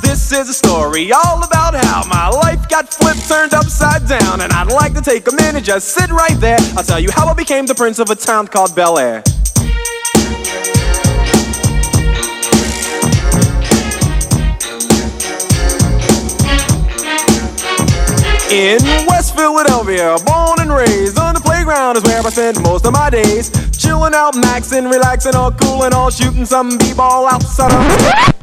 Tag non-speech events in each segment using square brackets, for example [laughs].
this is a story all about how my life got flipped, turned upside down. And I'd like to take a minute, just sit right there. I'll tell you how I became the prince of a town called Bel Air. In West Philadelphia, born and raised on the playground is where I spend most of my days. Chilling out, maxing, relaxing, all cool and all shooting some b-ball outside of.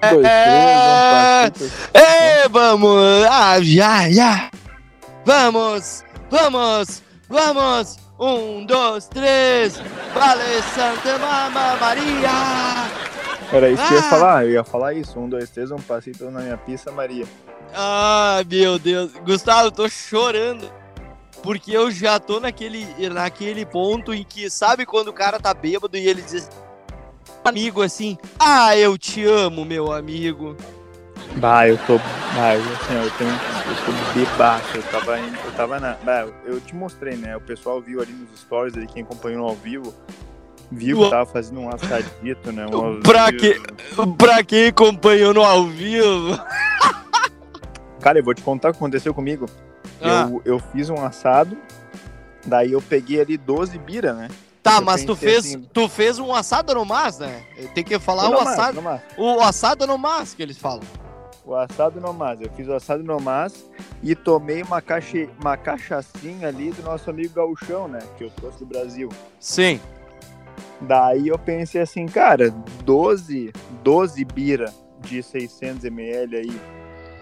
Dois, É, três, um, quatro, é, vamos, ah, já, já. Vamos, vamos, vamos. Um, dois, três. Vale Santa Mama Maria. Era isso que eu ia Ah! falar, eu ia falar isso. Um, dois, três, um passito na minha pista, Maria. Ah, meu Deus. Gustavo, eu tô chorando. Porque eu já tô naquele, naquele ponto em que, sabe quando o cara tá bêbado e ele diz amigo assim, ah, eu te amo, meu amigo. Bah, eu tô. Bah, eu, assim, eu tenho. Eu tô bebaço. Eu tava indo. Eu tava na. Bah, eu, te mostrei, né? O pessoal viu ali nos stories ali, quem acompanhou ao vivo. Viu que tava fazendo um assadito, né? Um Pra quê? Pra quem acompanhou no ao vivo. [laughs] Cara, eu vou te contar o que aconteceu comigo. Ah. Eu, eu fiz um assado, daí eu peguei ali 12 bira, né? Tá, Eu mas tu fez, assim- tu fez um assado no mas, né? Tem que falar Não, o mas, assado, o assado no mas que eles falam. O assado no mas. Eu fiz o assado no mas e tomei uma, caixa, uma cachaçinha ali do nosso amigo Gauchão, né? Que eu trouxe do Brasil. Sim. Daí eu pensei assim, cara, 12, 12 bira de 600 ml aí,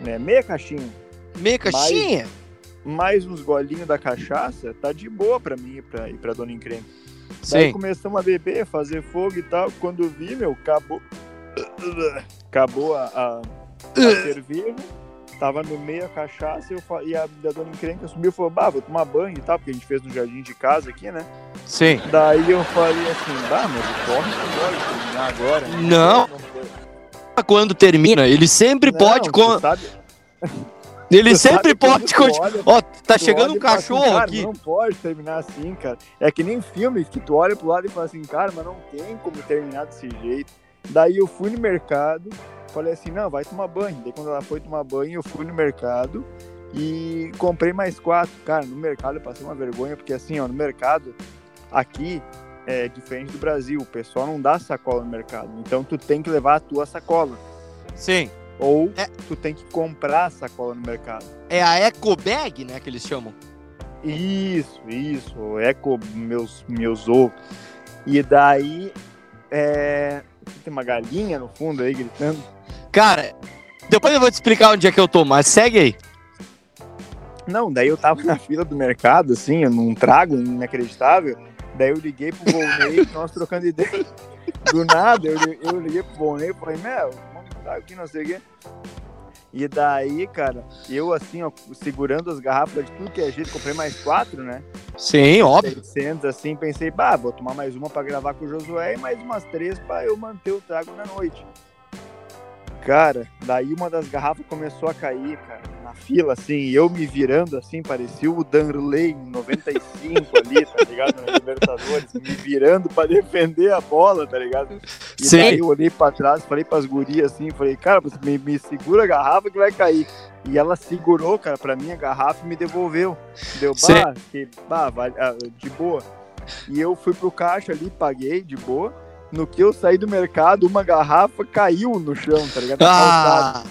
né? Meia caixinha, Meia caixinha? mais uns golinhos da cachaça, tá de boa pra mim e pra, e pra Dona Encrenca. Daí Sim. começamos a beber, fazer fogo e tal. Quando vi, meu, acabou. Acabou a, a, a cerveja. Tava no meio a cachaça e, eu, e a, a dona encrenca subiu e falou: Bah, vou tomar banho e tal, porque a gente fez no jardim de casa aqui, né? Sim. Daí eu falei assim: Bah, mas corre, não pode terminar agora. Não. pode. Quando termina, ele sempre Não, pode. con- sabe- Ele tu sempre pode. tu conti- olha- Ó, tá chegando um assim, cachorro cara, aqui. Não pode terminar assim, cara. É que nem filme que tu olha pro lado e fala assim, cara, mas não tem como terminar desse jeito. Daí eu fui no mercado, falei assim, não, vai tomar banho. Daí quando ela foi tomar banho, eu fui no mercado e comprei mais quatro. Cara, no mercado eu passei uma vergonha, porque assim, ó, no mercado, aqui é diferente do Brasil, o pessoal não dá sacola no mercado. Então tu tem que levar a tua sacola. Sim. Ou É. tu tem que comprar a sacola no mercado. É a Eco Bag, né, que eles chamam. Isso, isso, eco meus, meus ovos. E daí, é... tem uma galinha no fundo aí gritando. Cara, depois eu vou te explicar onde é que eu tô, mas segue aí. Não, daí eu tava na fila do mercado, assim, num trago inacreditável. Daí eu liguei pro Volney, nós trocando ideia. Do nada, eu, eu liguei pro Volney e falei, meu, aqui, não sei o quê. E daí, cara, eu assim, ó, segurando as garrafas de tudo que é jeito, comprei mais quatro, né? Sim, óbvio. 600, assim, pensei, bah, vou tomar mais uma pra gravar com o Josué e mais umas três pra eu manter o trago na noite. Cara, daí uma das garrafas começou a cair, cara, na fila, assim, e eu me virando, assim, parecia o Danley em 95 ali, tá ligado? Na Libertadores, me virando pra defender a bola, tá ligado? E Sim. daí eu olhei pra trás, falei pras gurias assim, falei, cara, você me, me segura a garrafa que vai cair. E ela segurou, cara, pra mim a garrafa e me devolveu. Deu, bah, que, bah, vale- ah, de boa. E eu fui pro caixa ali, paguei de boa. No que eu saí do mercado, uma garrafa caiu no chão, tá ligado? Ah,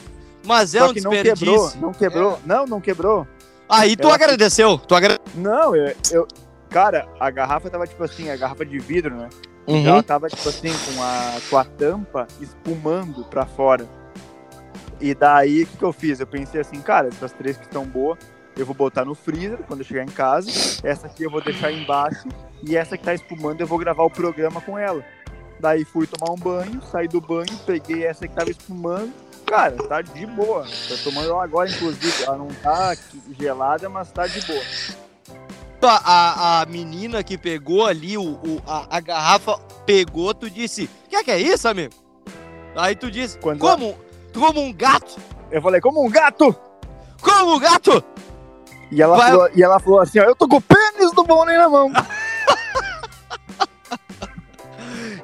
mas é Só um que não quebrou, não quebrou. Não, não quebrou. Aí tu agradeceu. Tu agra... Não, eu, eu- Cara, a garrafa tava tipo assim, a garrafa de vidro, né? Uhum. Ela tava, tipo assim, com a, com a tampa espumando pra fora. E daí, o que, que eu fiz? Eu pensei assim, cara, essas três que estão boas, eu vou botar no freezer quando eu chegar em casa. Essa aqui eu vou deixar embaixo. E essa que tá espumando, eu vou gravar o programa com ela. Daí fui tomar um banho, saí do banho, peguei essa que tava espumando. Cara, tá de boa. Tô tomando ela agora, inclusive. Ela não tá gelada, mas tá de boa. A, a, a menina que pegou ali o, o- a, a garrafa, pegou, tu disse, que é que é isso, amigo? Aí tu disse, Quando como, como um gato? Eu falei, como um gato! Como um gato? E ela, Vai- falou, e ela falou assim, ó, eu tô com o pênis do Bonnie na mão. [laughs]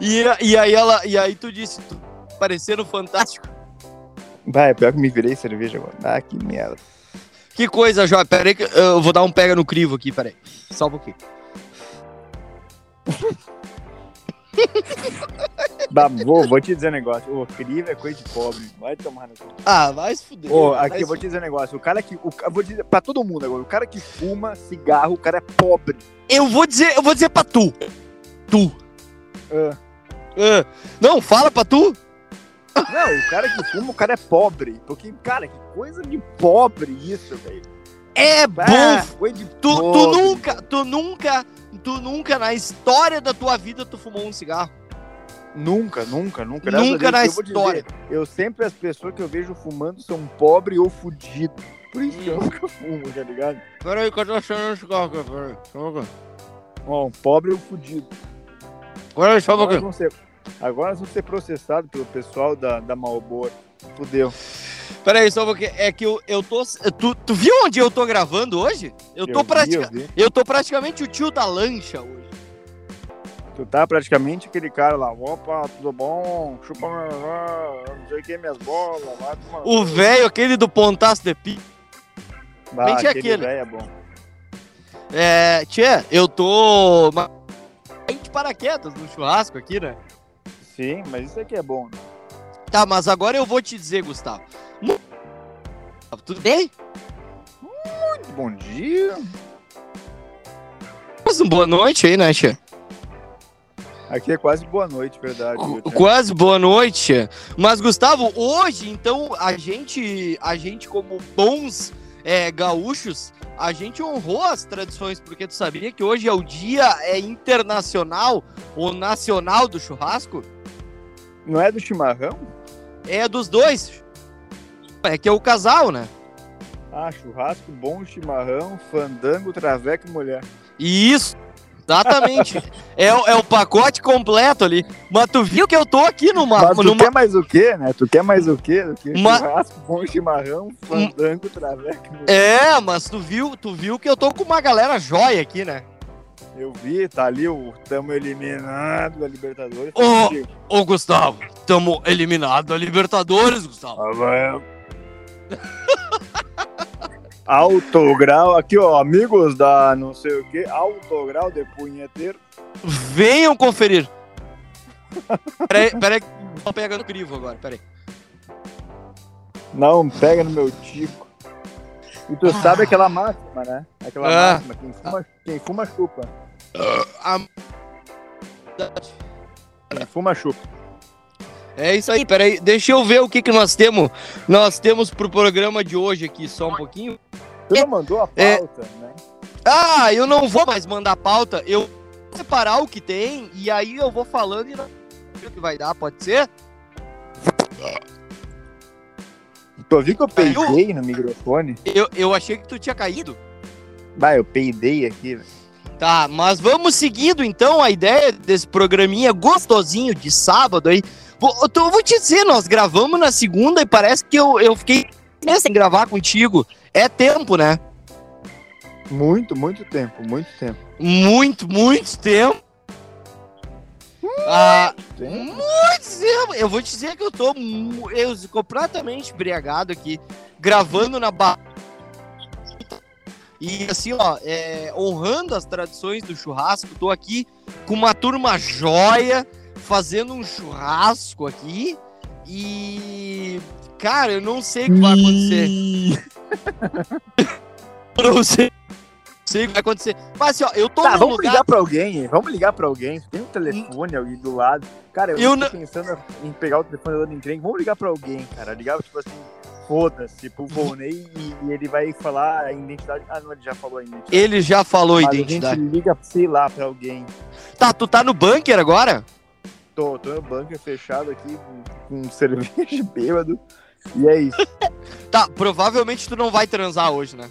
E, e aí ela. E aí tu disse, tu parecendo fantástico. Vai, pior que me virei cerveja agora. Ah, que merda. Que coisa, Jó. Pera aí que eu vou dar um pega no crivo aqui, pera aí. Só um pouquinho. [laughs] Bah, vou, vou te dizer um negócio. O crivo é coisa de pobre. Vai tomar no cu. Ah, vai se fuder. Ô, aqui eu vou te dizer um negócio. O cara que. O, eu vou dizer pra todo mundo agora. O cara que fuma cigarro, o cara é pobre. Eu vou dizer, eu vou dizer pra tu. Tu. Ah. Ah, não, fala pra tu. Não, o cara que fuma, o cara é pobre. Porque, cara, que coisa de pobre isso, velho. É Ah, bom. de Tu, tu nunca, tu nunca, tu nunca na história da tua vida tu fumou um cigarro. Nunca, nunca, nunca. Graças Nunca na eu vou dizer, história. eu sempre, as pessoas que eu vejo fumando são pobre ou fudido. Por isso que eu Hum. nunca fumo, tá ligado? Peraí, que eu tô achando um cigarro aqui, peraí. Um pobre ou fudido. Agora pouquinho. vão ser, agora vamos ser processados pelo pessoal da, da Malboro. Fudeu. Peraí, só pouquinho. É que eu, eu tô. Tu, tu viu onde eu tô gravando hoje? Eu tô vi, pratica- eu vi. Eu tô praticamente o tio da lancha hoje. Tu tá praticamente aquele cara lá. Opa, tudo bom? Chupa não sei o que, minhas bolas. Tomar- O velho, aquele do pontaço de pi. Mente aquele aquele. é bom. É, tchê, eu tô. Paraquedas no churrasco aqui, né? Sim, mas isso aqui é bom. Né? Tá, mas agora eu vou te dizer, Gustavo. Tudo bem? Bom dia. Mas uma boa noite aí, né, Tchê? Aqui é quase boa noite, verdade. Tia? Quase boa noite. Mas, Gustavo, hoje, então, a gente, a gente como bons é, gaúchos, a gente honrou as tradições, porque tu sabia que hoje é o dia é, internacional ou nacional do churrasco? Não é do chimarrão? É dos dois. É que é o casal, né? Ah, churrasco, bom chimarrão, fandango, traveco e mulher. Isso, exatamente. é, o- é o pacote completo ali. Mas tu viu que eu tô aqui numa. Mas tu numa... quer mais o quê, né? Tu quer mais o quê que Uma- churrasco, bom chimarrão, fandango, traveco? É, mas tu viu, tu viu que eu tô com uma galera jóia aqui, né? Eu vi, tá ali o tamo eliminado da Libertadores. Ô. Digo, Ô, Gustavo, tamo eliminado da Libertadores, Gustavo. ah, [laughs] vai. Alto grau, aqui ó, amigos da não sei o que, alto grau de punheteiro. Venham conferir. [laughs] Peraí, peraí, eu tô pegando crivo agora, peraí. Não, pega no meu tico. E tu sabe aquela máxima, né? Aquela Ah. máxima, quem fuma, quem fuma chupa. A- Quem fuma chupa. É isso aí, peraí, deixa eu ver o que que nós temos. Nós temos pro programa de hoje aqui, só um pouquinho. Tu não mandou a É. pauta, né? Ah, eu não vou mais mandar pauta. Eu vou separar o que tem e aí eu vou falando e não sei o que vai dar, pode ser? Tu ouviu que eu peidei no microfone? Eu, eu achei que tu tinha caído. Vai, eu peidei aqui, velho. Tá, mas vamos seguindo então a ideia desse programinha gostosinho de sábado aí. Vou, eu vou te dizer, nós gravamos na segunda e parece que eu, eu fiquei sem gravar contigo. É tempo, né? Muito, muito tempo, muito tempo. Muito, muito tempo. Ah, muito tempo. Eu vou te dizer que eu tô eu, completamente embriagado aqui, gravando na ba... E assim, ó, é, honrando as tradições do churrasco, tô aqui com uma turma joia, fazendo um churrasco aqui. E. Cara, eu não sei o que vai acontecer. [laughs] Não sei, sei o que vai acontecer. Mas assim, ó, eu tô Tá, vamos lugar. ligar pra alguém, vamos ligar pra alguém. Tem um telefone ali do lado. Cara, eu, Eu tô não- pensando em pegar o telefone dando encrenque. Vamos ligar pra alguém, cara. Ligar, tipo assim, foda-se, pro Volney e, e ele vai falar a identidade. Ah, não, ele já falou a identidade. Ele já falou Mas identidade. A gente liga, sei lá, pra alguém. Tá, tu tá no bunker agora? Tô, tô no bunker fechado aqui com, com cerveja [laughs] bêbado. E é isso. [laughs] Tá, provavelmente tu não vai transar hoje, né?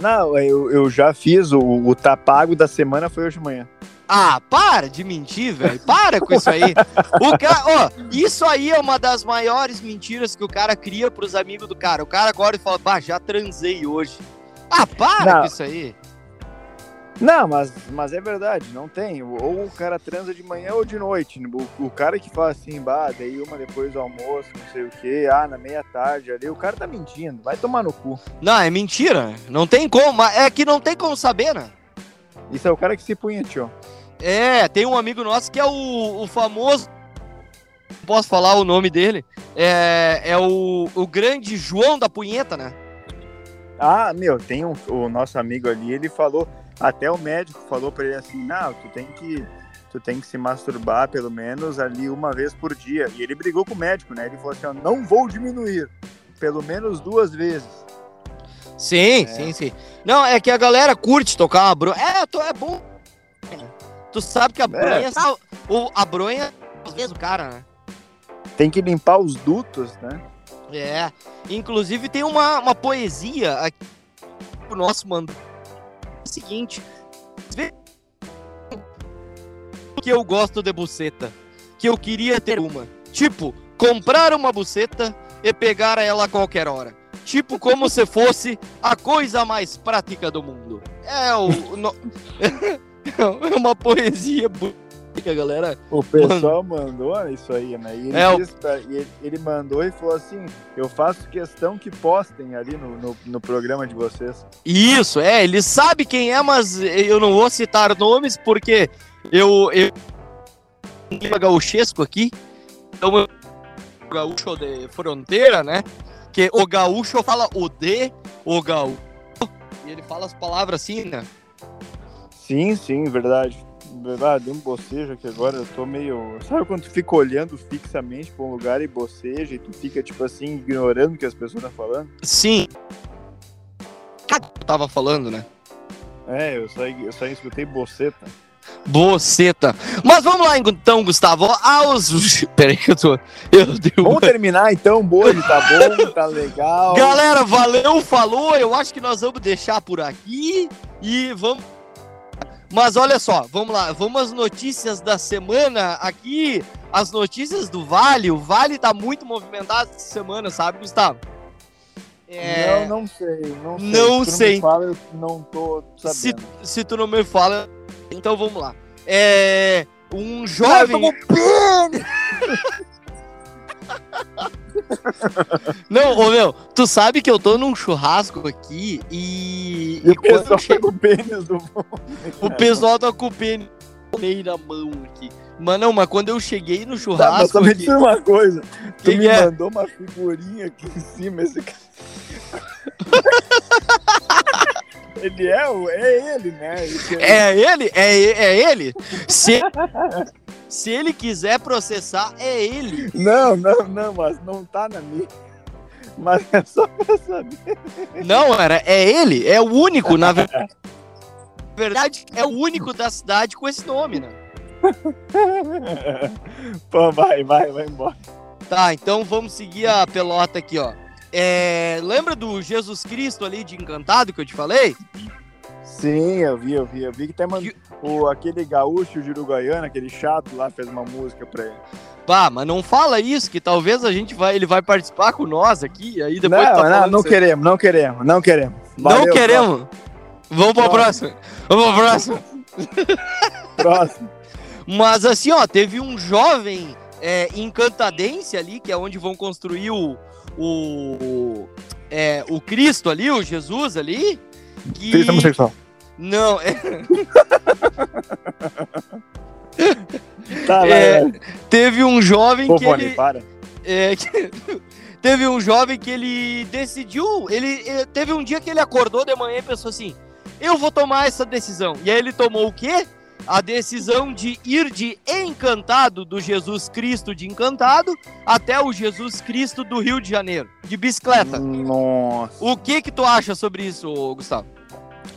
Não, eu, eu já fiz o, o tapago da semana, foi hoje de manhã. Ah, para de mentir, velho. Para com isso aí. O cara, ó, isso aí é uma das maiores mentiras que o cara cria pros amigos do cara. O cara agora fala, bah, já transei hoje. Ah, para Não. com isso aí. Não, mas, mas é verdade, não tem. Ou o cara transa de manhã ou de noite. O, o cara que fala assim, bah, dei uma depois do almoço, não sei o quê, ah, na meia tarde ali, o cara tá mentindo, vai tomar no cu. Não, é mentira. Não tem como. É que não tem como saber, né? Isso é o cara que se punhetou. É, tem um amigo nosso que é o, o famoso. Não posso falar o nome dele. É, é o, o grande João da Punheta, né? Ah, meu, tem um, o nosso amigo ali, ele falou até o médico falou para ele assim: "Não, tu tem que tu tem que se masturbar pelo menos ali uma vez por dia". E ele brigou com o médico, né? Ele falou assim: "Não vou diminuir, pelo menos duas vezes". Sim, é. sim, sim. Não, é que a galera curte tocar uma bronha. É, tô, é bom. Tu sabe que a é. bronha, é. o, a bronha, às vezes o cara, né? Tem que limpar os dutos, né? É. Inclusive tem uma, uma poesia aqui o nosso mano seguinte. Que eu gosto de buceta. Que eu queria ter uma. Tipo, comprar uma buceta e pegar ela a qualquer hora. Tipo, como se fosse a coisa mais prática do mundo. É o. No... [laughs] [laughs] é uma poesia que a galera. O pessoal mandou isso aí, né? E ele, é, disse, ele, ele, mandou e falou assim: eu faço questão que postem ali no, no, no, programa de vocês. Isso, é, ele sabe quem é, mas eu não vou citar nomes porque eu. eu gaúchesco aqui, então eu gaúcho de fronteira, né? Que o gaúcho fala o de, o gaúcho, e ele fala as palavras assim, né? Sim, sim, verdade. Ah, deu um bocejo aqui agora, eu tô meio. Sabe quando tu fica olhando fixamente pra um lugar e boceja e tu fica, tipo assim, ignorando o que as pessoas estão falando? Sim. Eu tava falando, né? É, eu só, eu só escutei boceta. Boceta. Mas vamos lá então, Gustavo. Aos. [laughs] Peraí que eu tô. Eu dei Vamos terminar então, Boi, tá bom, tá legal. Galera, valeu, falou. Eu acho que nós vamos deixar por aqui e vamos mas olha só, vamos lá, vamos às notícias da semana aqui, as notícias do Vale. O Vale tá muito movimentado essa semana, sabe, Gustavo? É... Não, não sei, não sei. Não se sei. Tu não me fala, eu não tô sabendo. Se, se tu não me fala, então vamos lá. É um jovem. [laughs] [laughs] Não, ô meu, tu sabe que eu tô num churrasco aqui e. E o pessoal che... tá com o pênis do [laughs] O pessoal tá com o pênis na mão aqui. Mas não, mas quando eu cheguei no churrasco. Tá, mas também aqui... uma coisa. Tu me é? mandou uma figurinha aqui em cima, esse cara. [laughs] ele é, é ele, né? É ele? É, é ele? Se, se ele quiser processar, é ele. Não, não, não, mas não tá na minha. Mas é só pra saber. Não, era, é ele, é o único, [laughs] na verdade, é o único da cidade com esse nome, né? [laughs] Pô, vai, vai, vai embora. Tá, então vamos seguir a pelota aqui, ó. É, lembra do Jesus Cristo ali de Encantado que eu te falei? Sim, eu vi, eu vi, eu vi que até mandou o, aquele gaúcho de Uruguaiana, aquele chato lá, fez uma música pra ele. Pá, mas não fala isso, que talvez a gente vai, ele vai participar com nós aqui, aí depois Não, tá não, não queremos, não queremos, não queremos. Valeu, não queremos. Vamos pra próxima. Vamos pra próxima. [laughs] próximo. Mas assim, ó, teve um jovem é, encantadense ali, que é onde vão construir o, o, é, o Cristo ali, o Jesus ali. Que... Cristo homossexual. Não, é. tá, é, vai, Teve um jovem Pô, que Boni, ele. Para. É, que... [laughs] teve um jovem que ele decidiu. Ele, ele, teve um dia que ele acordou de manhã e pensou assim: eu vou tomar essa decisão. E aí ele tomou o quê? A decisão de ir de encantado do Jesus Cristo de encantado até o Jesus Cristo do Rio de Janeiro, de bicicleta. Nossa. O que que tu acha sobre isso, Gustavo?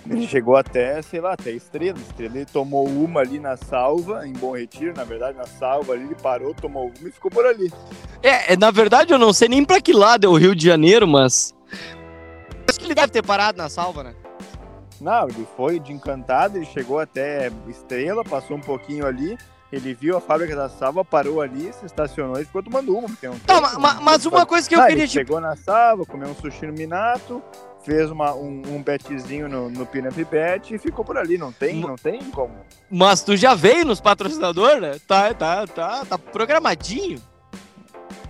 Ele chegou até, sei lá, até Estrela. Estrela ele tomou uma ali na salva, em Bom Retiro, na verdade, na salva ali, ele parou, tomou uma e ficou por ali. É, é na verdade eu não sei nem pra que lado é o Rio de Janeiro, mas. Acho que ele deve ter parado na salva, né? Não, ele foi de encantado, ele chegou até Estrela, passou um pouquinho ali, Ele viu a fábrica da Sava, parou ali, se estacionou e ficou tomando uma. Porque não Tá, tem- ma- ma- mas uma coisa que eu Ah, queria ele te chegou na Sava, comeu um sushi no Minato, fez uma, um, um betzinho no, no Pinup Bet e ficou por ali. Não tem, não tem como. Mas tu já veio nos patrocinadores, né? Tá, tá, tá, tá programadinho.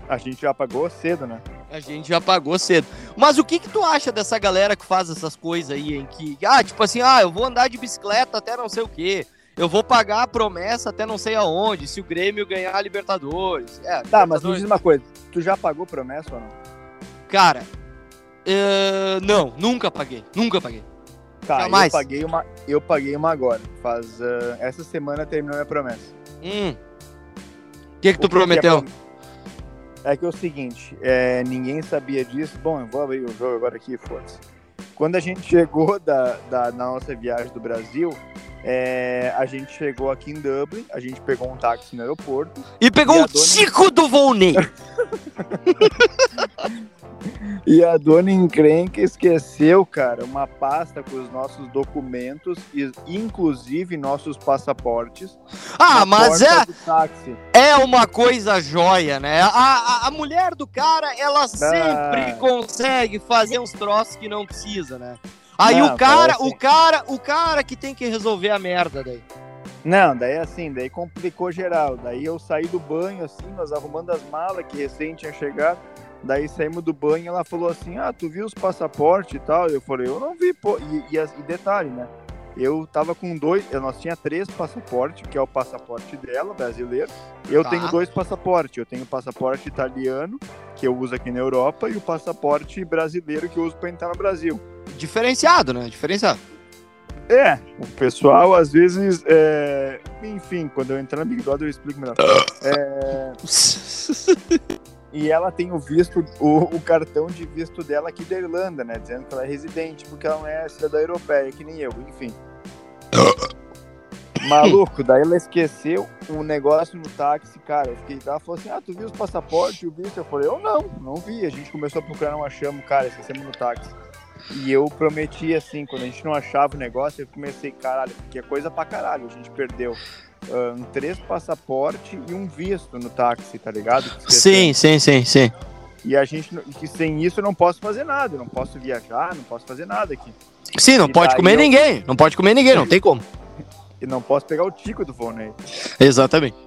A gente já pagou cedo, né? A gente já pagou cedo. Mas o que que tu acha dessa galera que faz essas coisas aí, em que, ah, tipo assim, ah, eu vou andar de bicicleta até não sei o quê. Eu vou pagar a promessa até não sei aonde, se o Grêmio ganhar a Libertadores. É, Tá, mas me Libertadores- diz uma coisa. Tu já pagou promessa ou não? Cara, eh, não, nunca paguei, nunca paguei. Tá, Jamais. eu paguei uma, eu paguei uma agora. Faz ah, essa semana terminou minha promessa. Hum. O que que tu O que prometeu? que é, é que é o seguinte, é, ninguém sabia disso. Bom, eu vou abrir o jogo agora aqui, foda-se. Quando a gente chegou da, da, na nossa viagem do Brasil, é, a gente chegou aqui em Dublin, a gente pegou um táxi no aeroporto E pegou E a o dona- Tico do Volney. [laughs] e a dona encrenca esqueceu, cara, uma pasta com os nossos documentos, e, inclusive nossos passaportes. Ah, mas é, é uma coisa joia, né? A, a, a mulher do cara, ela sempre consegue fazer uns troços que não precisa, né? Aí Não, o cara, o cara, o cara que tem que resolver a merda daí. Não, daí assim, daí complicou geral. Daí eu saí do banho, assim, nós arrumando as malas que recém tinha chegado. Daí saímos do banho e ela falou assim: Ah, tu viu os passaportes e tal? Eu falei, eu não vi, pô. E, e, e detalhe, né? Eu tava com dois, nós tinha três passaportes, que é o passaporte dela, brasileiro. Eu Tá. tenho dois passaportes. Eu tenho o passaporte italiano, que eu uso aqui na Europa, e o passaporte brasileiro que eu uso para entrar no Brasil. Diferenciado, né? Diferenciado. É, o pessoal às vezes, é... enfim, quando eu entrar na Big Brother eu explico melhor. É, [laughs] E ela tem o visto, o, o cartão de visto dela aqui da Irlanda, né? Dizendo que ela é residente, porque ela não é cidadã europeia, que nem eu, enfim. [laughs] Maluco, daí ela esqueceu um negócio no táxi, cara. Eu fiquei, ela falou assim: Ah, tu viu os passaportes e o visto? Eu falei: Eu não, não vi. A gente começou a procurar, não achamos, cara, esquecemos no táxi. E eu prometi assim, quando a gente não achava o negócio, eu comecei, caralho, porque é coisa pra caralho. A gente perdeu um três passaportes e um visto no táxi, tá ligado? Sim, sim, sim, sim. E a gente, que sem isso eu não posso fazer nada, eu não posso viajar, não posso fazer nada aqui. Sim, não E pode comer eu- ninguém. Não pode comer ninguém, não [laughs] tem como. E não posso pegar o tico do Volney. Exatamente.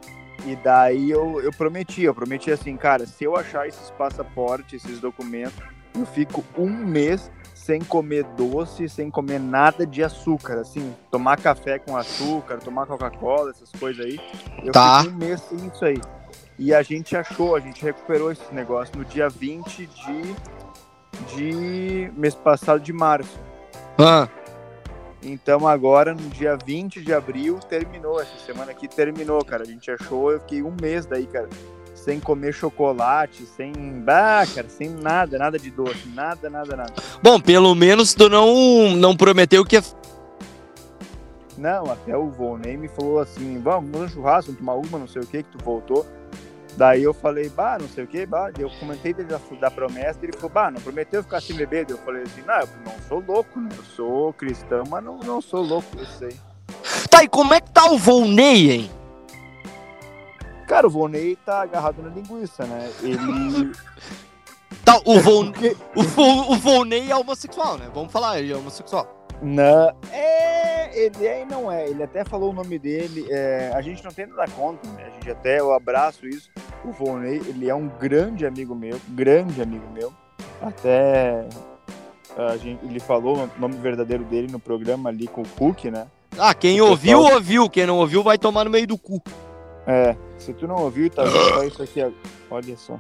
E daí eu, eu prometi, eu prometi assim, cara, se eu achar esses passaportes, esses documentos, eu fico um mês sem comer doce, sem comer nada de açúcar, assim, tomar café com açúcar, tomar Coca-Cola, essas coisas aí. Eu Tá. fico um mês sem isso aí. E a gente achou, a gente recuperou esse negócio no dia 20 de, de mês passado de março. Ah, Então agora, no dia 20 de abril, terminou. Essa semana aqui terminou, cara. A gente achou, eu fiquei um mês daí, cara, sem comer chocolate, sem. Ah, cara, sem nada, nada de doce, nada, nada, nada. bom, pelo menos tu não, não prometeu que Não, até o Volney me falou assim: vamos, vamos no churrasco, vamos tomar uma, não sei o que, que tu voltou. Daí eu falei, bah, não sei o que, bah, eu comentei dele da, da promessa, ele falou, bah, não prometeu ficar sem beber? Eu falei assim, não, eu não sou louco, né? Eu sou cristão, mas não, não sou louco, eu sei. Tá, e como é que tá o Volney, hein? Cara, o Volney tá agarrado na linguiça, né? Ele. Tá, o, Vol... Porque- o, Vol... o Volney é homossexual, né? Vamos falar, ele é homossexual. Não, é, ele é e não é. Ele até falou o nome dele. é, a gente não tem nada contra, né? A gente até, eu abraço isso. O Volney, ele é um grande amigo meu, grande amigo meu. Até a gente, ele falou o nome verdadeiro dele no programa ali com o Cook, né? Ah, quem O ouviu, pessoal- ouviu. Quem não ouviu, vai tomar no meio do cu. É, se tu não ouviu, tá vendo só isso aqui, olha só.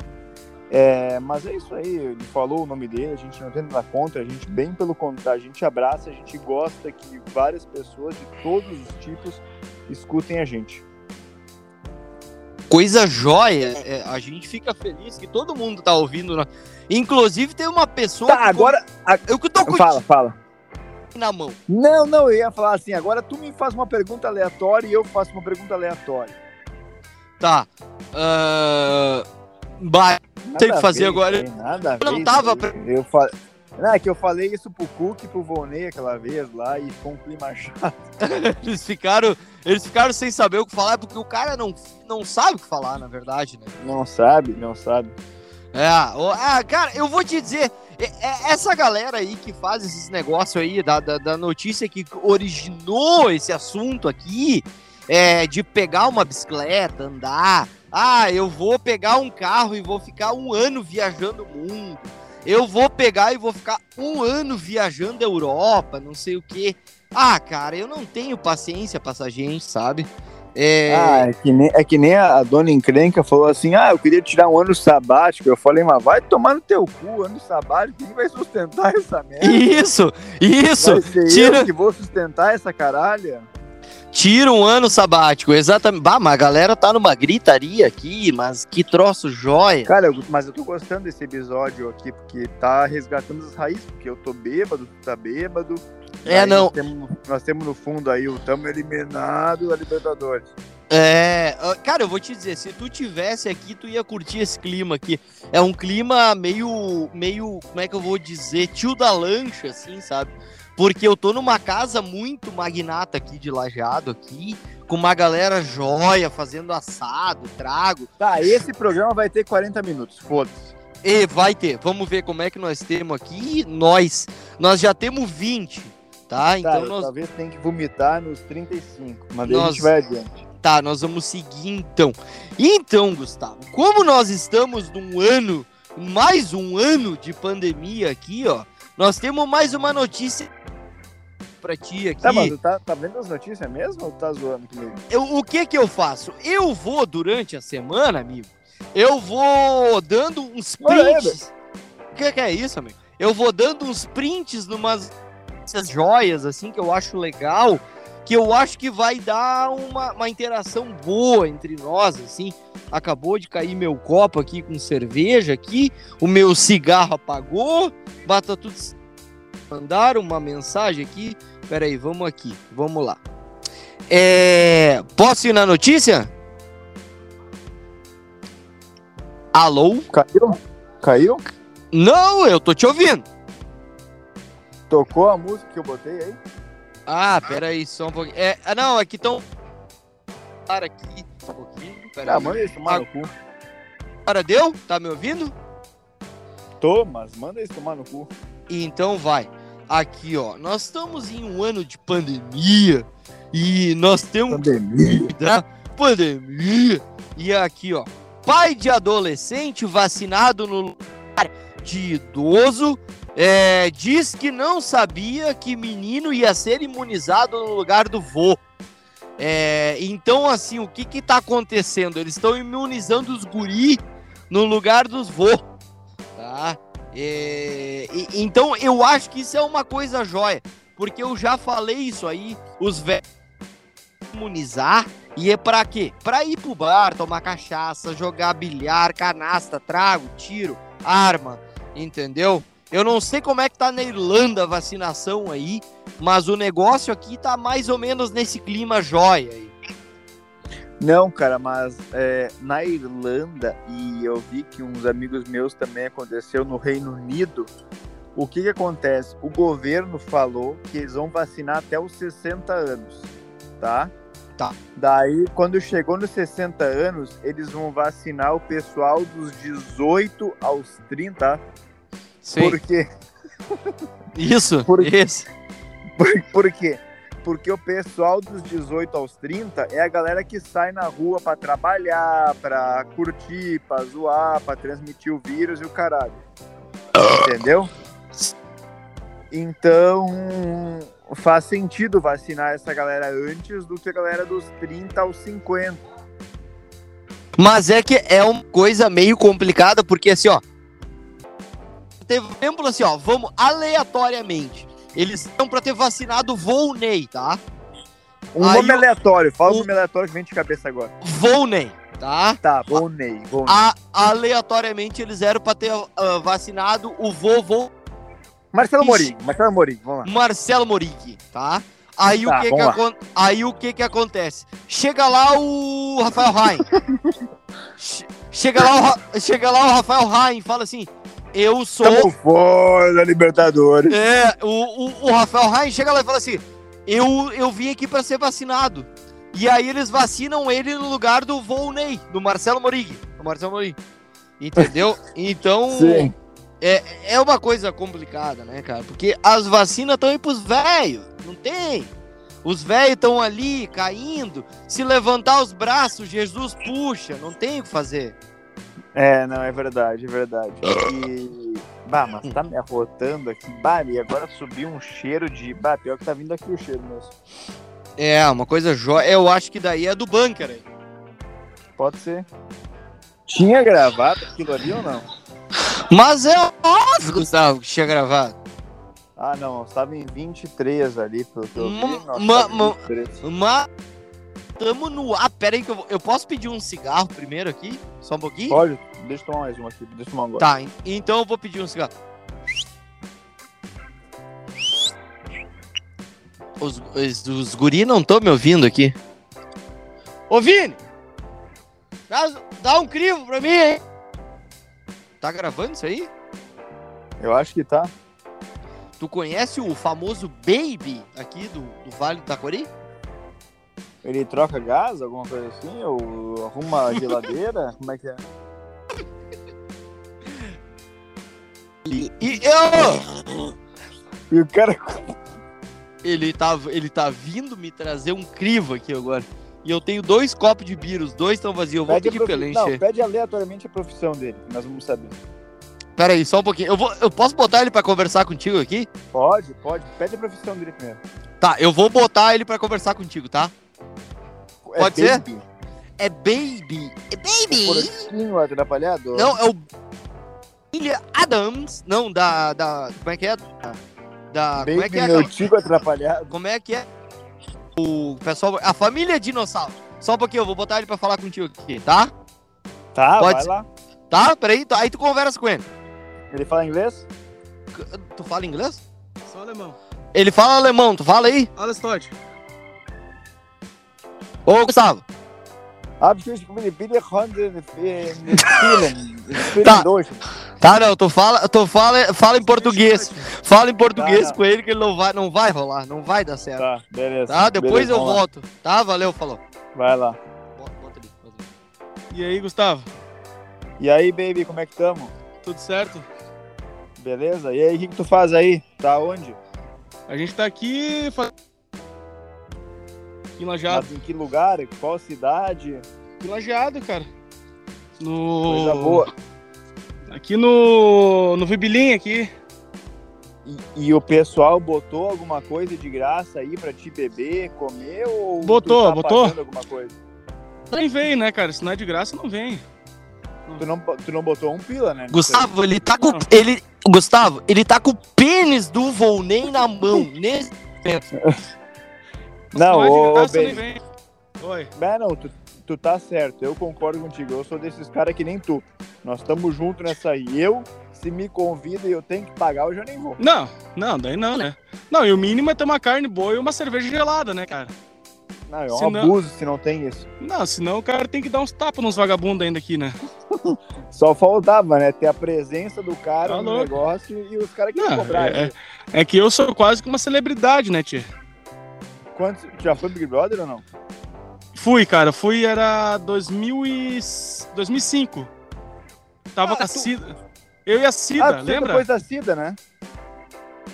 É, mas é isso aí, ele falou o nome dele, a gente não tem nada contra, a gente bem pelo contrário, a gente abraça, a gente gosta que várias pessoas de todos os tipos escutem a gente. Coisa jóia. é, a gente fica feliz que todo mundo tá ouvindo. né? Inclusive, tem uma pessoa. Tá, agora. a- Eu que tô com Fala, fala. na mão. Não, não, eu ia falar assim, agora tu me faz uma pergunta aleatória e eu faço uma pergunta aleatória. Tá. Ah, bah, Nada Tem que fazer agora. Nada Eu não ver tava aí. Eu fa... Não, é que eu falei isso pro Cook e pro Volney aquela vez lá e ficou um clima chato. [laughs] eles ficaram. Eles ficaram sem saber o que falar, porque o cara não, não sabe o que falar, na verdade, né? Não sabe, não sabe. É, o- ah, cara, eu vou te dizer, é- é- essa galera aí que faz esses negócios aí, da, da, da notícia que originou esse assunto aqui, é, de pegar uma bicicleta, andar, ah, eu vou pegar um carro e vou ficar um ano viajando o mundo, eu vou pegar e vou ficar um ano viajando a Europa, não sei o quê. Ah, cara, eu não tenho paciência pra essa gente, sabe? É, Ah, é que, nem, é que nem a dona encrenca falou assim: ah, eu queria tirar um ano sabático. Eu falei, mas vai tomar no teu cu, ano sabático, quem vai sustentar essa merda? isso, isso. Vai ser tira- eu que vou sustentar essa caralha? Tira um ano sabático, exatamente. Bah, mas a galera tá numa gritaria aqui, mas que troço jóia. Cara, eu- mas eu tô gostando desse episódio aqui, porque tá resgatando as raízes, porque eu tô bêbado, tu tá bêbado. É, Aí não. Nós temos, nós temos no fundo aí o tamo eliminado da Libertadores. É, ah, cara, eu vou te dizer, se tu tivesse aqui, tu ia curtir esse clima aqui. É um clima meio, meio, como é que eu vou dizer, tio da lancha, assim, sabe? Porque eu tô numa casa muito magnata aqui de lajeado aqui, com uma galera joia fazendo assado, trago. Tá, esse programa vai ter 40 minutos, foda-se. E vai ter, vamos ver como é que nós temos aqui. Nós, nós já temos 20, tá? Então Tá, nós, talvez tenha que vomitar nos 35, mas Nós- a gente vai adiante. Tá, nós vamos seguir então. Então, Gustavo, como nós estamos num ano, mais um ano de pandemia aqui, ó, nós temos mais uma notícia pra ti aqui. Tá, tu tá, tá vendo as notícias mesmo ou tá zoando comigo? Eu- o que que eu faço? Eu vou, durante a semana, amigo, eu vou dando uns aí, prints. O que que é isso, amigo? Eu vou dando uns prints numas essas joias, assim, que eu acho legal, que eu acho que vai dar uma, uma interação boa entre nós, assim. Acabou de cair meu copo aqui com cerveja aqui, o meu cigarro apagou, bata tudo... Mandaram uma mensagem aqui, peraí, vamos aqui, vamos lá. É... Posso ir na notícia? Alô? Caiu? Caiu? Não, eu tô te ouvindo. Tocou a música que eu botei aí? Ah, peraí, só um pouquinho. É, ah, não, aqui estão. Para aqui, um pouquinho. Pera Ah, manda isso tomar no cu. Agora deu? Tá me ouvindo? Tô, mas manda isso tomar no cu. Então vai. Aqui, ó. Nós estamos em um ano de pandemia. E nós temos Pandemia. [laughs] da pandemia. E aqui, ó. Pai de adolescente vacinado no lugar de idoso é, diz que não sabia que menino ia ser imunizado no lugar do vô. É, então, assim, o que que tá acontecendo? Eles estão imunizando os guri no lugar dos vô, tá? É, e- então, eu acho que isso é uma coisa jóia, porque eu já falei isso aí, os velhos imunizar e é pra quê? Pra ir pro bar, tomar cachaça, jogar bilhar, canasta, trago, tiro, arma, entendeu? Eu não sei como é que tá na Irlanda a vacinação aí, mas o negócio aqui tá mais ou menos nesse clima jóia aí. Não, cara, mas é, na Irlanda, e eu vi que uns amigos meus também aconteceu no Reino Unido, o que que acontece? O governo falou que eles vão vacinar até os 60 anos, tá? Tá. Daí, quando chegou nos 60 anos, eles vão vacinar o pessoal dos 18 aos 30, Sim. porque Isso, Por- isso. Por, por quê? Porque o pessoal dos 18 aos 30 é a galera que sai na rua pra trabalhar, pra curtir, pra zoar, pra transmitir o vírus e o caralho. Entendeu? Então, faz sentido vacinar essa galera antes do que a galera dos 30 aos 50. Mas é que é uma coisa meio complicada, porque assim, ó. Teve exemplo assim, ó, vamos aleatoriamente. Eles estão pra ter vacinado o Volney, tá? Um Aí nome aleatório, fala o- um nome aleatório que vem de cabeça agora. Volney, tá? Tá, Volney, Volney. A- aleatoriamente eles eram pra ter ah, vacinado o vovô Marcelo Ixi. Morim, Marcelo Morim, vamos lá. Marcelo Morig, tá? Aí, Tá, o que que acon- Aí o que que acontece? Chega lá o Rafael Rain. [laughs] Che- chega, lá o chega lá o Rafael Rain e fala assim: Eu sou. Tamo fora da Libertadores. É, o, o, o Rafael Rain chega lá e fala assim: eu, eu vim aqui pra ser vacinado. E aí eles vacinam ele no lugar do Volney, do Marcelo Morig. Do Marcelo Morig. Entendeu? [laughs] Então. Sim. É, é uma coisa complicada, né, cara? Porque as vacinas estão indo pros velhos. Não tem. Os velhos estão ali caindo. Se levantar os braços, Jesus puxa. Não tem o que fazer. É, não, é verdade, é verdade. E. Bah, mas tá me arrotando aqui. Bah, e agora subiu um cheiro de. Bah, pior que tá vindo aqui o cheiro mesmo. É, uma coisa jóia. Eu acho que daí é do bunker aí. Pode ser. Tinha gravado aquilo ali ou não? Mas é óbvio, Gustavo, que tinha gravado. Ah, não, estava em 23 ali, pelo que eu vi. Ma- nós ma- tava em ma- 23. Mas tamo no ar. Pera aí que eu, vou- eu posso pedir um cigarro primeiro aqui? Só um pouquinho? Pode? Deixa eu tomar mais um aqui, deixa eu tomar um agora. Tá, en- então eu vou pedir um cigarro. Os, os, os guri não estão me ouvindo aqui. Ô, Vini! Dá, dá um crivo pra mim, hein? Tá gravando isso aí? Eu acho que tá. Tu conhece o famoso Baby aqui do, do Vale do Taquari? Ele troca gás, alguma coisa assim? Ou arruma a geladeira? [laughs] Como é que é? E, e eu... E o cara. Ele tá, ele tá vindo me trazer um crivo aqui agora. E eu tenho dois copos de bira, os dois estão vazios. Eu vou Pede, pedir pra profi- ele não, pede aleatoriamente a profissão dele, nós vamos saber. Pera aí, só um pouquinho. Eu, vou, eu posso botar ele pra conversar contigo aqui? Pode, pode. Pede a profissão dele primeiro. Tá, eu vou botar ele pra conversar contigo, tá? É Pode ser? baby? É Baby. É O Baby? atrapalhado? Não, é o William Adams. Não, da. da como é que é? Da. da- como é Baby, que é? meu tico atrapalhado. Como é que é? O pessoal. A família dinossauro. Só um pouquinho, eu vou botar ele pra falar contigo aqui, tá? Tá, Pode vai ser. lá. Tá? Peraí, aí tu conversa com ele. Ele fala inglês? Tu fala inglês? Sou alemão. Ele fala alemão, tu fala aí? Alles Deutsch. Ô, Gustavo. Abschluss mit spielen. Spielen Tá. durch. Tá, não, tu fala, tu fala, fala em português. Fala em português Tá, tá. com ele que ele não vai, não vai rolar, não vai dar certo. Tá, beleza. Tá? Depois Beleza, eu vamos lá. volto. Tá? Valeu, falou. Vai lá. Bota, bota ali, bota ali. E aí, Gustavo? E aí, baby, como é que tamo? Tudo certo? Beleza? E aí, o que, que tu faz aí? Tá onde? A gente tá aqui. fa- Aqui em Lajeado. Mas em que lugar? Qual cidade? Em Lajeado, cara. No. Coisa boa. Aqui no. No Vibilim, aqui. E, e o pessoal botou alguma coisa de graça aí pra te beber, comer ou Botou, tá botou. alguma coisa? Nem vem, né, cara? Se não é de graça, não vem. Tu não, tu não botou um pila, né? Gustavo, ele tá com. Não. Ele. Gustavo, ele tá com o pênis do Volney na mão. [laughs] Nesse momento. Não, ô, baby. vem. Oi. Mas não, tu, tu tá certo, eu concordo contigo. Eu sou desses caras que nem tu. Nós estamos juntos nessa aí. Eu, se me convida e eu tenho que pagar, eu já nem vou. Não, não, daí não, né? Não, e o mínimo é ter uma carne boa e uma cerveja gelada, né, cara? Não, é um Se não- abuso se não tem isso. Não, senão o cara tem que dar uns tapas nos vagabundos ainda aqui, né? [laughs] Só faltava, né? Ter a presença do cara Tá no louco. negócio e os caras que Não, cobrar. é, é que eu sou quase que uma celebridade, né, tia? Quantos, já foi Big Brother ou não? Fui, cara, fui, era 2000 e... 2005. Tava Ah, com a tu- Cida. Eu e a Cida, ah, lembra? depois da Cida, né?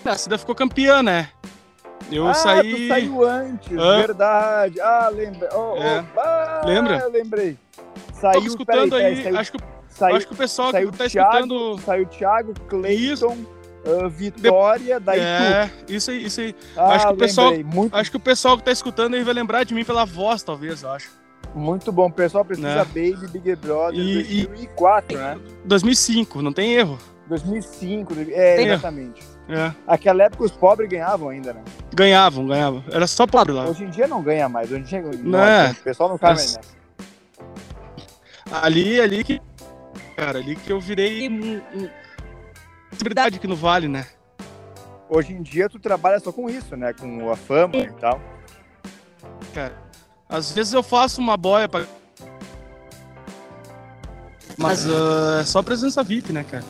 A Cida ficou campeã, né? Eu ah, saí. tu saiu antes, Hã? verdade. Ah, lembra. Oh, oh, É. ah, Lembra? Eu lembrei. Saiu, escutando peraí, aí. peraí, saiu, acho, que, saiu, acho que o pessoal saiu que tá Thiago, escutando. Saiu Thiago, Cleiton, ah, Vitória, tu. É, isso aí, isso aí. Ah, acho que o pessoal-. Muito, Acho que o pessoal que tá escutando aí vai lembrar de mim pela voz, talvez, eu acho. muito bom. O pessoal precisa Né? Baby Big Brother E- e- 2004, né? 2005, não tem erro. 2005, é, Tem- exatamente. É. Aquela época os pobres ganhavam ainda, né? Ganhavam, ganhavam. Era só pobre lá. Hoje em dia não ganha mais. Hoje em dia não, Não é. o pessoal não cai mais nessa. Ali, ali que. Cara, ali que eu virei um- um- celebridade aqui no Vale, né? Hoje em dia tu trabalha só com isso, né? Com a fama e tal. Às vezes eu faço uma boia pra. Mas ah, é só presença VIP, né, cara?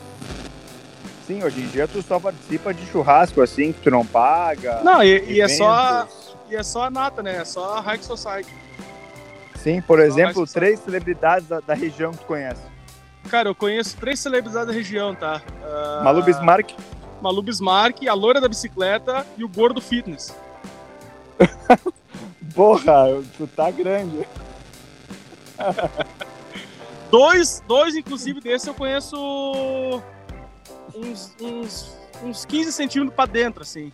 Sim, hoje em dia tu só participa de churrasco assim, que tu não paga. Não, e, e é só. E é só a nata, né? É só a High Society. Sim, por exemplo, que três celebridades da, da região que tu conhece. Cara, eu conheço três celebridades da região, tá? Ah, Malu Bismarck, Malu Bismarck, a loira da bicicleta e o gordo fitness. [laughs] porra, tu tá grande. [laughs] Dois, dois inclusive, desses eu conheço uns, uns, uns 15 centímetros pra dentro, assim.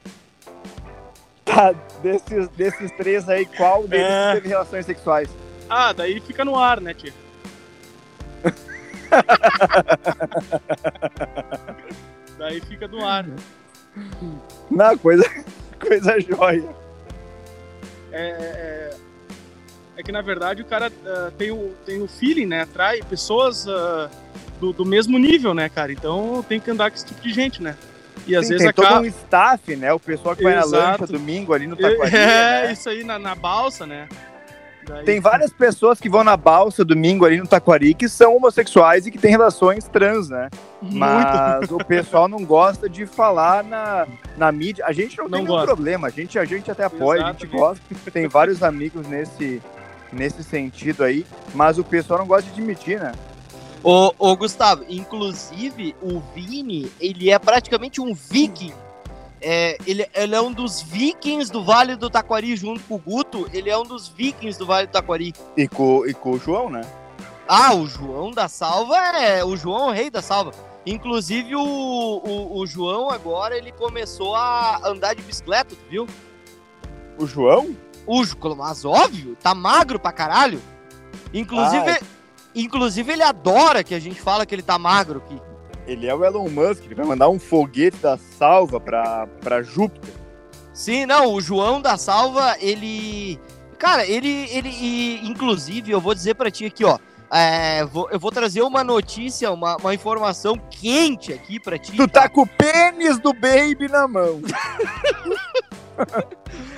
Tá, desses, desses três aí, qual deles É. teve relações sexuais? Ah, daí fica no ar, né, tia? [laughs] daí fica no ar. Não, coisa, coisa jóia. É, é, é que na verdade o cara ah, tem, o, tem o feeling, né? Atrai pessoas ah, do, do mesmo nível, né, cara? Então tem que andar com esse tipo de gente, né? E às Sim, vezes tem acaba. todo um staff, né? O pessoal que vai na Exato. lancha domingo ali no Taquari. É, né? isso aí na, na balsa, né? Tem várias pessoas que vão na balsa domingo ali no Taquari que são homossexuais e que têm relações trans, né? Muito. Mas o pessoal não gosta de falar na, na mídia. A gente não, Não tem nenhum gosta. problema, a gente, a gente até apoia, a gente gosta. Tem vários amigos nesse, nesse sentido aí, mas o pessoal não gosta de admitir, né? Ô, ô, Gustavo, inclusive o Vini, ele é praticamente um viking. É, ele, ele é um dos vikings do Vale do Taquari junto com o Guto. Ele é um dos vikings do Vale do Taquari. E com, e com o João, né? Ah, o João da Salva é. O João é o rei da salva. Inclusive o, o, o João agora ele começou a andar de bicicleta, tu viu? O João? O mas óbvio, tá magro pra caralho. Inclusive, Ai. inclusive ele adora que a gente fala que ele tá magro. Que, Ele é o Elon Musk, ele vai mandar um foguete da salva pra, pra Júpiter. Sim, não, o João da Salva, ele. Cara, ele. ele e, inclusive, eu vou dizer pra ti aqui, ó. é, vou- eu vou trazer uma notícia, uma, uma informação quente aqui pra ti. Tu tá com o pênis do Baby na mão. [laughs]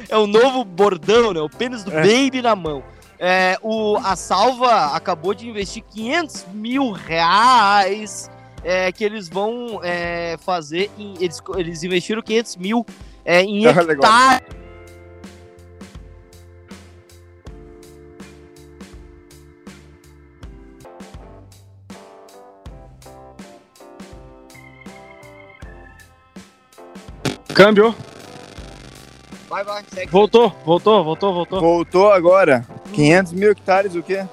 É o novo bordão, né? O pênis do É. Baby na mão. É, o, a Salva acabou de investir 500 mil reais é, que eles vão é, fazer. Em, eles, eles investiram 500 mil é, em Ah, legal. hectare. Câmbio. Vai, vai, segue. Voltou, voltou, voltou, voltou. Voltou agora. 500 mil hectares, o quê?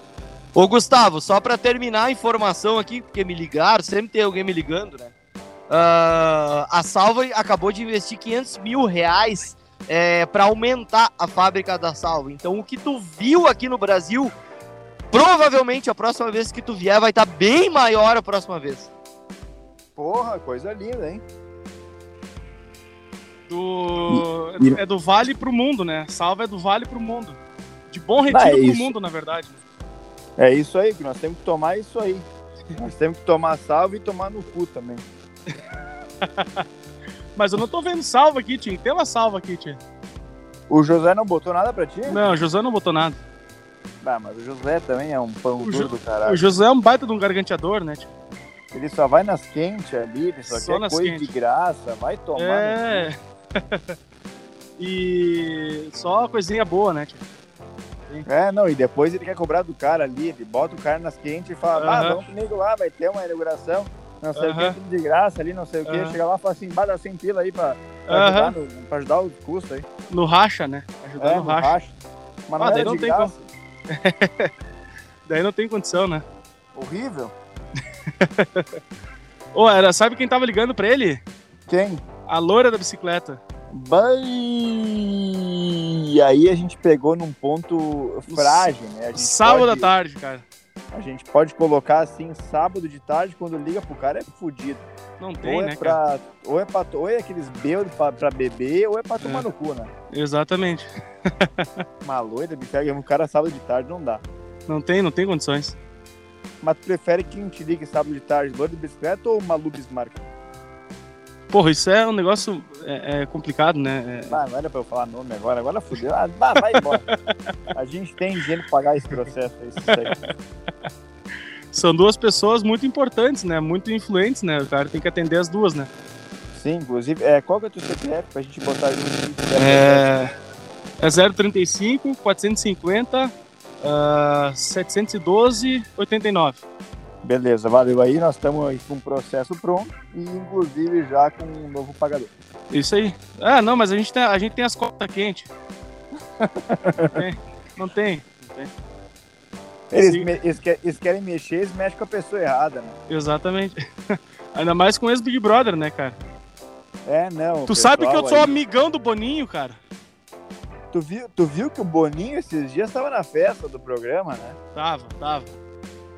Ô, Gustavo, só pra terminar a informação aqui, porque me ligaram, sempre tem alguém me ligando, né? Ah, a Salva acabou de investir 500 mil reais é, para aumentar a fábrica da Salva. Então, o que tu viu aqui no Brasil, provavelmente a próxima vez que tu vier vai estar bem maior a próxima vez. Porra, coisa linda, hein? Do... É do vale pro mundo, né? Salva é do vale pro mundo. De bom retiro é pro mundo, na verdade. É isso aí, que nós temos que tomar isso aí. Nós temos que tomar salva e tomar no cu também. [laughs] Mas eu não tô vendo salva aqui, Tim. Tem uma salva aqui, Tim. O José não botou nada pra ti? Não, o José não botou nada. Ah, mas o José também é um pão O duro do O caralho. José é um baita de um garganteador, né, Tim? Ele só vai nas quentes ali, ele só, Só quer coisa quentes. de graça. Vai tomar. É. [laughs] e só coisinha boa, né, Tim? É, não, e depois ele quer cobrar do cara ali, ele bota o cara nas quentes e fala, ah, vamos comigo lá, vai ter uma inauguração, não sei o que, tudo de graça ali, não sei o que. Chega lá e fala assim, bada 100 pila aí pra, pra, ajudar, no, pra ajudar os custos aí. No racha, né? Ajudar É, no no racha. racha. Mas não Ah, daí era não tem graça. [laughs] Daí não tem condição, né? Horrível. [laughs] Ô, era, sabe quem tava ligando pra ele? Quem? A loira da bicicleta. Bai... Aí a gente pegou num ponto frágil, né? Sábado pode, à tarde, cara. A gente pode colocar assim, sábado de tarde, quando liga pro cara, é fudido. Não tem, ou, é né, cara? pra, ou é pra. Ou é aqueles bêbados pra, pra beber, ou é pra tomar É. no cu, né? Exatamente. [laughs] Uma loira, me pega um cara sábado de tarde, não dá. Não tem, não tem condições. Mas tu prefere quem te liga sábado de tarde, loira de bicicleta ou Malu Bismarck? Porra, isso é um negócio é, é complicado, né? É- Ah, não era pra eu falar nome agora, agora fudeu. Ah, vai embora. A gente tem dinheiro pra pagar esse processo isso aí. são duas pessoas muito importantes, né? Muito influentes, né? O cara tem que atender as duas, né? Sim, inclusive, é, qual que é o teu CPF pra gente botar junto? É. É 035 450 Ah, 712,89. Beleza, valeu aí. Nós estamos aí com um processo pronto e inclusive já com um novo pagador. Isso aí. Ah, não, mas a gente tem, a gente tem as cotas quentes. [laughs] Tem. Não tem. Eles, me- eles que- eles querem mexer, eles mexem com a pessoa errada, né? Exatamente. [laughs] Ainda mais com ex-Big Brother, né, cara? É, não. Tu sabe que eu sou aí- amigão do Boninho, cara? Tu viu, tu viu que o Boninho esses dias estava na festa do programa, né? Tava, tava.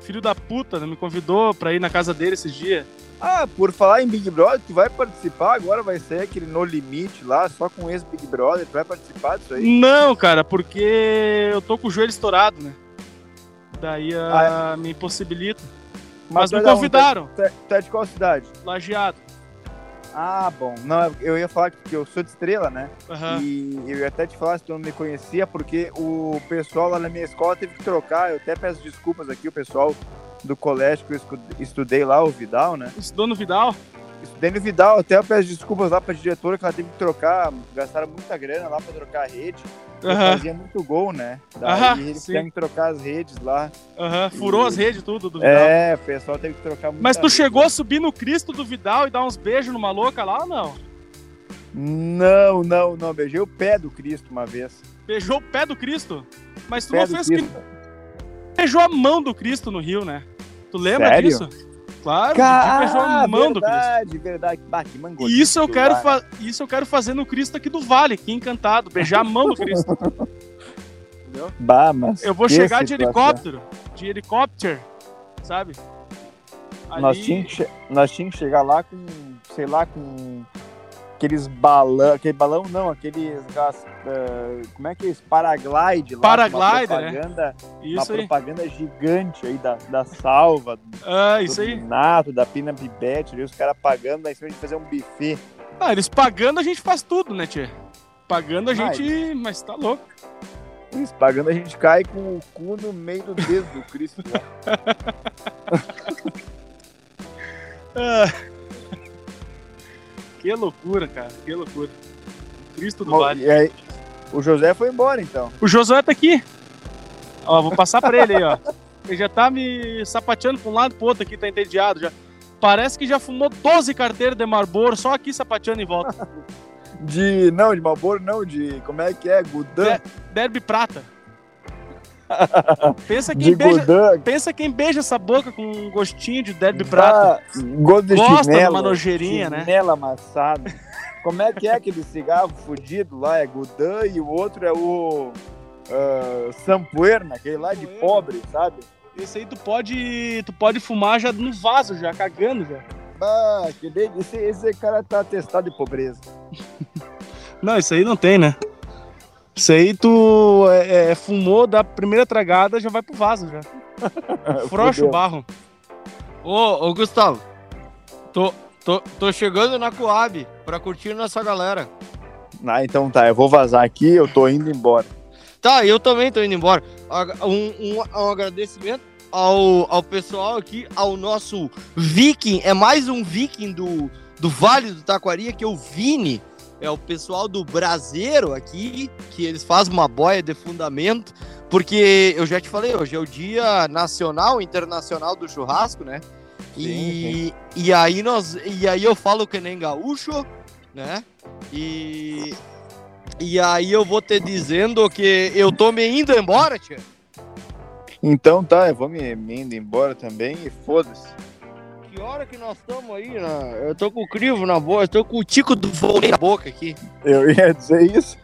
Filho da puta, né? Me convidou pra ir na casa dele esses dias. Ah, por falar em Big Brother, tu vai participar agora, vai ser aquele No Limite lá, só com ex-Big Brother, tu vai participar disso aí? Não, cara, porque eu tô com o joelho estourado, né? Daí ah, me impossibilita. Mas tu me é convidaram, Tu é- tu é de qual cidade? lajeado. Ah, bom. Não, eu ia falar que eu sou de estrela, né? Aham. E eu ia até te falar se tu não me conhecia, porque o pessoal lá na minha escola teve que trocar. Eu até peço desculpas aqui, o pessoal do colégio que eu estudei lá, o Vidal, né? Estudou no Vidal? Estudei no Vidal, até eu peço desculpas lá pra diretora que ela teve que trocar, gastaram muita grana lá pra trocar a rede. Eu Aham, fazia muito gol, né? Daí Aham, eles que trocar as redes lá. aham. Furou as redes tudo do Vidal. É, o pessoal teve que trocar muito. Mas tu chegou a subir no Cristo do Vidal e dar uns beijos numa louca lá ou não? Não, não, não. Beijei o pé do Cristo uma vez. Beijou o pé do Cristo? Mas tu Pé não fez que beijou a mão do Cristo no Rio, né? Tu lembra Sério? disso? Claro, o Didi beijou a mão do Cristo. verdade, verdade. Bah, que mangolito E isso eu quero, fa- isso eu quero fazer no Cristo aqui do Vale, que encantado, beijar a mão do Cristo. Entendeu? Bah, mas Eu vou chegar de situação. helicóptero, de helicóptero, sabe? Nós Ali- tínhamos, que che- nós tínhamos que chegar lá com, sei lá, com aqueles balão, aquele balão não, aqueles, ah, como é que é isso? Paraglide lá. Paraglider, uma né? propaganda, uma Isso aí. propaganda gigante aí da, da salva, [laughs] Ah, isso aí. Nato, da Pina Bibete, os caras pagando lá em cima de fazer um buffet. Ah, eles pagando a gente faz tudo, né, Tchê? Pagando a gente. Mas tá louco. Eles pagando a gente cai com o cu no meio do dedo do Cristo. [laughs] [laughs] Ah. Que loucura, cara. Que loucura. Cristo do Bom, Vale. e aí, o José foi embora então. O Josué tá aqui. Ó, vou passar pra ele aí, ó. Ele já tá me sapateando pra um lado e pro outro aqui, tá entediado já. Parece que já fumou 12 carteiras de Marlboro, só aqui sapateando em volta. De. Não, de Malboro, não, de. Como é que é? Gudan? É. Derby Prata. Pensa de quem, beija, pensa quem beija essa boca com um gostinho de Derby Prata. Bah, gosto de Gosta de chinelo, uma nojeirinha, né? Chinelo amassado. Como é que é aquele cigarro fudido lá? É Gudan e o outro é o. Uh, Sampuerna, aquele lá de pobre, sabe? Esse aí tu pode, tu pode fumar já no vaso, já cagando já. Bah, que de- esse, esse cara tá atestado de pobreza. Não, isso aí não tem, né? Isso aí tu é, é, fumou da primeira tragada, já vai pro vaso já. [laughs] Frocha o barro. Ô, ô Gustavo, tô, tô, tô chegando na Coab pra curtir nossa galera. Ah, então tá, eu vou vazar aqui, eu tô indo embora. Tá, eu também tô indo embora. Um, um, um agradecimento ao, ao pessoal aqui, ao nosso viking, é mais um viking do, do Vale do Taquari, que é o Vini. É o pessoal do Braseiro aqui, que eles fazem uma boia de fundamento, porque eu já te falei, hoje é o dia nacional, internacional do churrasco, né? E, e aí nós e aí eu falo que nem gaúcho, né? E e aí eu vou te dizendo que eu tô me indo embora, tia. Então tá, eu vou me, me indo embora também e foda-se. Que hora que nós estamos aí, né? Eu tô com o crivo na boca, eu tô com o tico do vôlei na boca aqui. Eu ia dizer isso.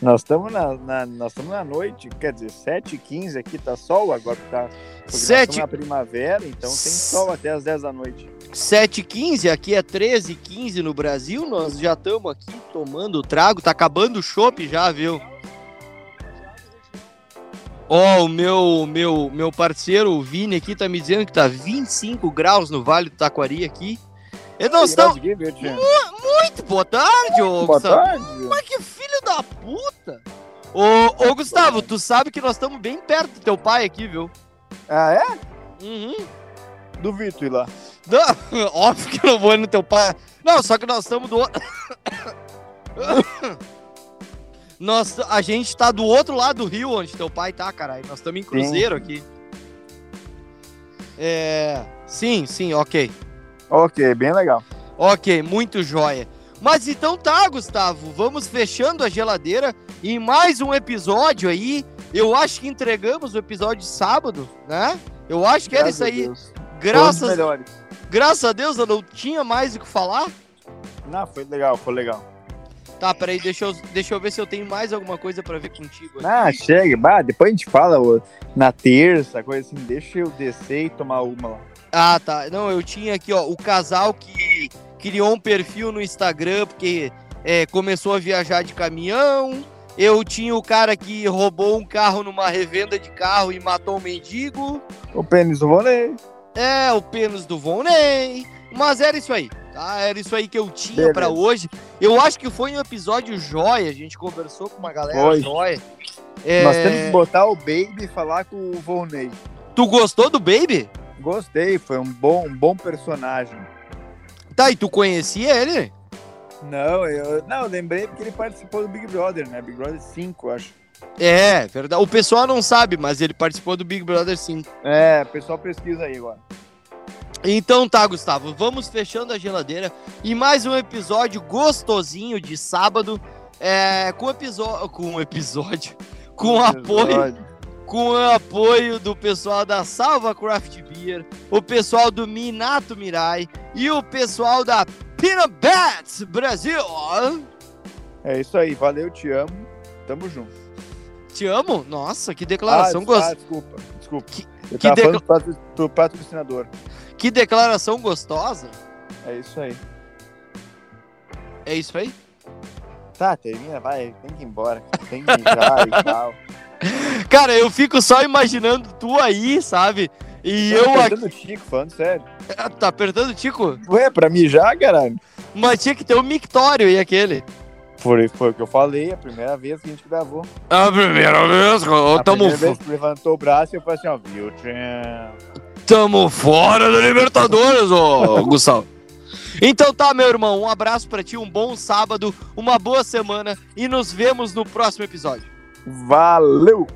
Nós estamos na, na- nós na noite, quer dizer, 7h15 aqui tá sol, agora tá. Sete- na primavera, então tem sol até as 10 da noite. 7h15, aqui é 13h15 no Brasil, nós já estamos aqui tomando trago, tá acabando o chopp já, viu? Ó, o meu, meu, meu parceiro, o Vini aqui, tá me dizendo que tá 25 graus no Vale do Taquari aqui. E nós estamos... Muito boa tarde, ô Boa Gustavo. tarde. Mas que filho da puta! Ô, ô Gustavo, tu sabe que nós estamos bem perto do teu pai aqui, viu? Ah, é? Uhum. Duvido ir lá. Não, [laughs] óbvio que eu não vou ir no teu pai. Não, só que nós estamos do outro. [laughs] Nós, a gente tá do outro lado do rio, onde teu pai tá, caralho. Nós estamos em cruzeiro aqui. É. Sim, sim, ok. Ok, bem legal. Ok, muito joia. Mas então tá, Gustavo. Vamos fechando a geladeira em mais um episódio aí. Eu acho que entregamos o episódio de sábado, né? Eu acho que era isso aí. Dos Graças, graças a Deus eu não tinha mais o que falar. Não, foi legal, foi legal. Tá, peraí, deixa eu, deixa eu ver se eu tenho mais alguma coisa pra ver contigo. aqui. Ah, chega. Bah, depois a gente fala ô, na terça, coisa assim. Deixa eu descer e tomar uma lá. Ah, tá. Não, eu tinha aqui, ó, o casal que criou um perfil no Instagram porque é, começou a viajar de caminhão. Eu tinha o cara que roubou um carro numa revenda de carro e matou um mendigo. O pênis do vôlei. É, o pênis do Vonei. Mas era isso aí, tá? Era isso aí que eu tinha pra hoje. Eu acho que foi um episódio joia. A gente conversou com uma galera Foi. joia. É, Nós temos que botar o Baby e falar com o Volney. Tu gostou do Baby? Gostei, foi um bom, um bom personagem. Tá, e tu conhecia ele? Não, eu, não, eu lembrei porque ele participou do Big Brother, né? Big Brother 5, acho. É, verdade. O pessoal não sabe, mas ele participou do Big Brother 5. É, o pessoal pesquisa aí agora. Então tá, Gustavo, vamos fechando a geladeira e mais um episódio gostosinho de sábado, é, com episódio, com episódio, com apoio, com o apoio do pessoal da Salva Craft Beer, o pessoal do Minato Mirai e o pessoal da Peanut Bats Brasil. É isso aí, valeu, te amo. Tamo junto. Te amo? Nossa, que declaração ah, gostosa. ah, desculpa, desculpa. Que- eu que tava decla- falando do patrocinador. Que declaração gostosa. É isso aí. É isso aí? Tá, termina, vai, tem que ir embora. Tem que mijar e tal. [laughs] Cara, eu fico só imaginando tu aí, sabe? E Tô eu aqui. apertando o Tico, falando sério. Tá apertando o Tico? Ué, pra mijar, caralho? Mas tinha que ter o mictório e aquele. Foi, foi o que eu falei, a primeira vez que a gente gravou. A primeira vez, a tamo, primeira vez que levantou o braço e eu falei assim, ó, viu, tchan. Tamo fora da Libertadores, ô [laughs] Gustavo. Então tá, meu irmão, um abraço pra ti, um bom sábado, uma boa semana e nos vemos no próximo episódio. Valeu!